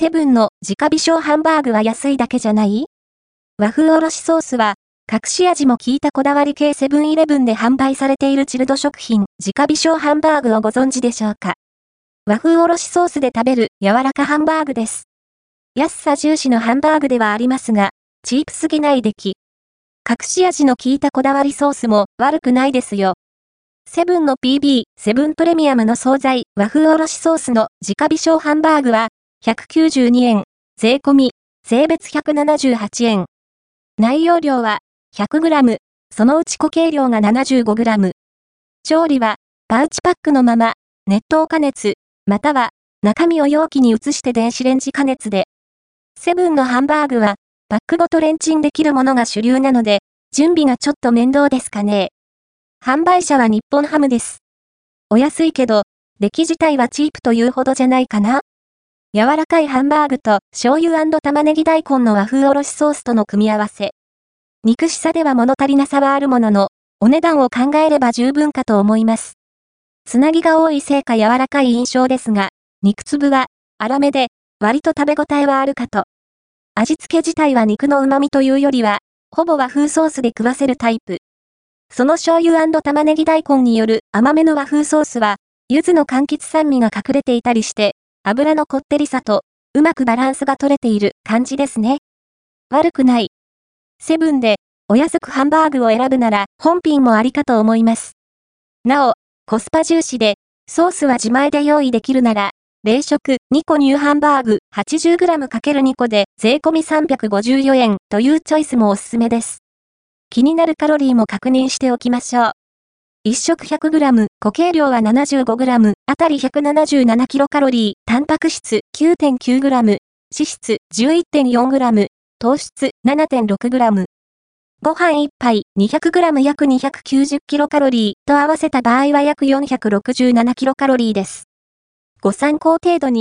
セブンの直火小ハンバーグは安いだけじゃない？和風おろしソースは、隠し味も効いたこだわり系セブンイレブンで販売されているチルド食品、直火小ハンバーグをご存知でしょうか？和風おろしソースで食べる柔らかハンバーグです。安さ重視のハンバーグではありますが、チープすぎない出来。隠し味の効いたこだわりソースも悪くないですよ。セブンの PB、セブンプレミアムの惣菜、和風おろしソースの直火小ハンバーグは、192円、税込み、税別178円。内容量は、100g、そのうち固形量が 75g。調理は、パウチパックのまま、熱湯加熱、または、中身を容器に移して電子レンジ加熱で。セブンのハンバーグは、パックごとレンチンできるものが主流なので、準備がちょっと面倒ですかね。販売者は日本ハムです。お安いけど、出来自体はチープというほどじゃないかな柔らかいハンバーグと醤油玉ねぎ大根の和風おろしソースとの組み合わせ。肉しさでは物足りなさはあるものの、お値段を考えれば十分かと思います。つなぎが多いせいか柔らかい印象ですが、肉粒は粗めで割と食べ応えはあるかと。味付け自体は肉の旨味というよりは、ほぼ和風ソースで食わせるタイプ。その醤油玉ねぎ大根による甘めの和風ソースは、柚子の柑橘酸味が隠れていたりして、油のこってりさと、うまくバランスが取れている感じですね。悪くない。セブンで、お安くハンバーグを選ぶなら、本品もありかと思います。なお、コスパ重視で、ソースは自前で用意できるなら、冷食2個乳ハンバーグ 80g×2 個で税込み354円というチョイスもおすすめです。気になるカロリーも確認しておきましょう。1食 100g、固形量は 75g、あたり 177kcal、タンパク質 9.9g、脂質 11.4g、糖質 7.6g。ご飯1杯 200g 約 290kcal と合わせた場合は約 467kcal です。ご参考程度に